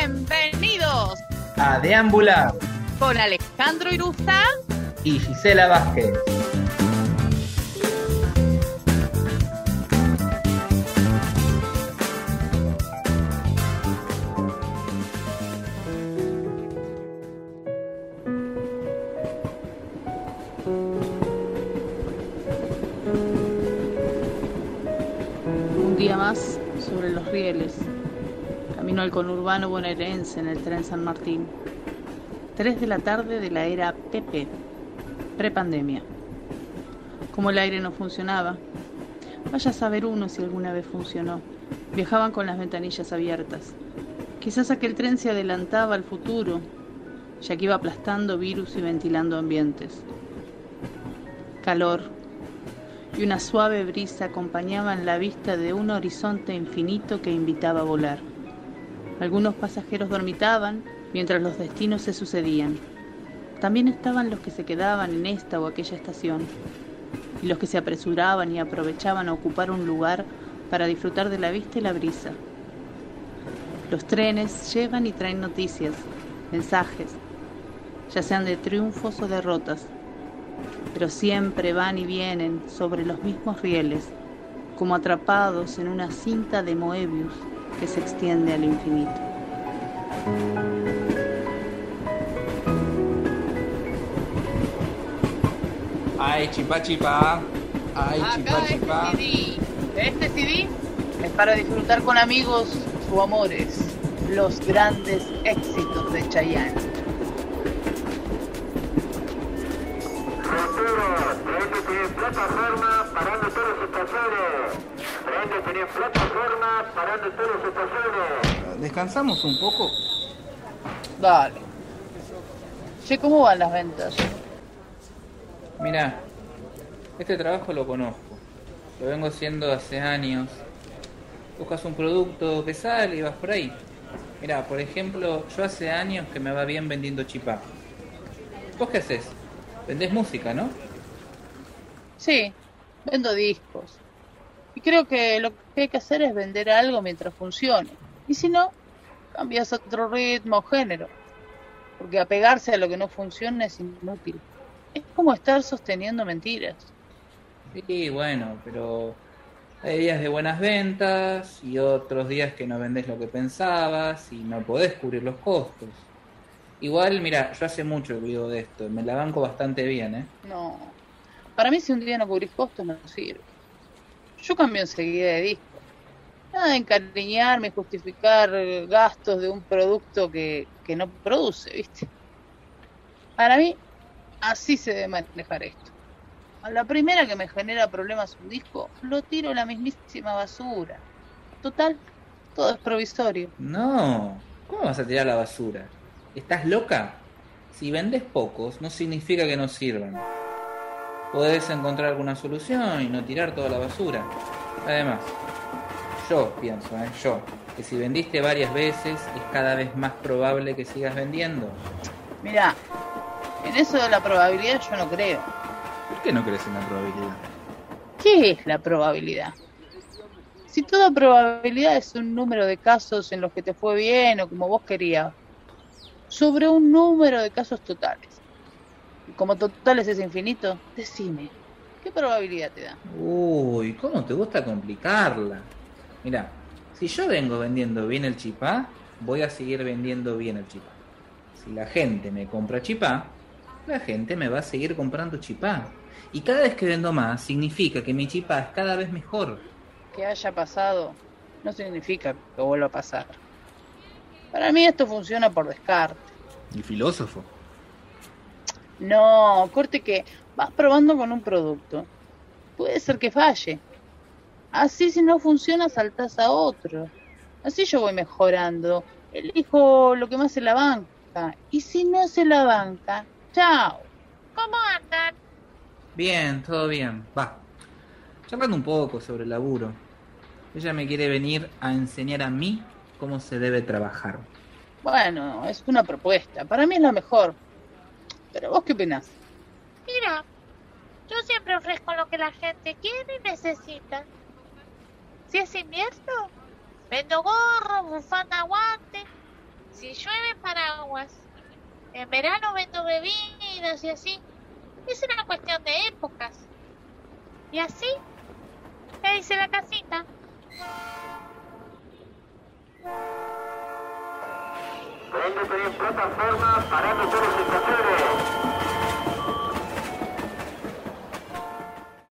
Bienvenidos a Deambular con Alejandro Irusta y Gisela Vázquez. Un día más sobre los rieles. Camino al conurbano bonaerense en el tren San Martín. 3 de la tarde de la era PP, prepandemia. Como el aire no funcionaba, vaya a saber uno si alguna vez funcionó. Viajaban con las ventanillas abiertas. Quizás aquel tren se adelantaba al futuro, ya que iba aplastando virus y ventilando ambientes. Calor y una suave brisa acompañaban la vista de un horizonte infinito que invitaba a volar. Algunos pasajeros dormitaban mientras los destinos se sucedían. También estaban los que se quedaban en esta o aquella estación, y los que se apresuraban y aprovechaban a ocupar un lugar para disfrutar de la vista y la brisa. Los trenes llevan y traen noticias, mensajes, ya sean de triunfos o derrotas, pero siempre van y vienen sobre los mismos rieles, como atrapados en una cinta de Moebius que se extiende al infinito. Ay, chipa chipa. Ay, chipa Acá chipa. este CD. Este CD es para disfrutar con amigos o amores los grandes éxitos de Chayanne. Tener plataforma ¿Descansamos un poco? Dale. Che, ¿cómo van las ventas? Mirá, este trabajo lo conozco. Lo vengo haciendo hace años. Buscas un producto que sale y vas por ahí. Mirá, por ejemplo, yo hace años que me va bien vendiendo chipá. ¿Vos qué haces? Vendés música, ¿no? Sí, vendo discos. Y creo que lo que hay que hacer es vender algo mientras funcione. Y si no, cambias otro ritmo o género. Porque apegarse a lo que no funciona es inútil. Es como estar sosteniendo mentiras. Sí, bueno, pero hay días de buenas ventas y otros días que no vendés lo que pensabas y no podés cubrir los costos. Igual, mira, yo hace mucho que vivo de esto, me la banco bastante bien, ¿eh? No. Para mí si un día no cubrís costos no sirve. Yo cambio enseguida de disco. Nada de encariñarme justificar gastos de un producto que, que no produce, ¿viste? Para mí, así se debe manejar esto. A la primera que me genera problemas un disco, lo tiro a la mismísima basura. Total, todo es provisorio. No, ¿cómo vas a tirar la basura? ¿Estás loca? Si vendes pocos, no significa que no sirvan. Podés encontrar alguna solución y no tirar toda la basura. Además, yo pienso, ¿eh? yo, que si vendiste varias veces es cada vez más probable que sigas vendiendo. Mirá, en eso de la probabilidad yo no creo. ¿Por qué no crees en la probabilidad? ¿Qué es la probabilidad? Si toda probabilidad es un número de casos en los que te fue bien o como vos querías, sobre un número de casos totales. Como totales es infinito, decime, ¿qué probabilidad te da? Uy, ¿cómo te gusta complicarla? Mira, si yo vengo vendiendo bien el chipá, voy a seguir vendiendo bien el chipá. Si la gente me compra chipá, la gente me va a seguir comprando chipá. Y cada vez que vendo más, significa que mi chipá es cada vez mejor. Que haya pasado no significa que vuelva a pasar. Para mí esto funciona por descarte. ¿Y filósofo? No, corte que vas probando con un producto. Puede ser que falle. Así si no funciona saltas a otro. Así yo voy mejorando. Elijo lo que más se la banca. Y si no se la banca, chao. ¿Cómo andan? Bien, todo bien. Va. Charlando un poco sobre el laburo. Ella me quiere venir a enseñar a mí cómo se debe trabajar. Bueno, es una propuesta. Para mí es la mejor. Pero vos qué opinás? Mira, yo siempre ofrezco lo que la gente quiere y necesita. Si es invierno, vendo gorro, bufanda, guante. aguas. En verano vendo bebidas y así. Es una cuestión de épocas. Y así, le hice la casita. Hay diferentes plataformas para motores y placeres.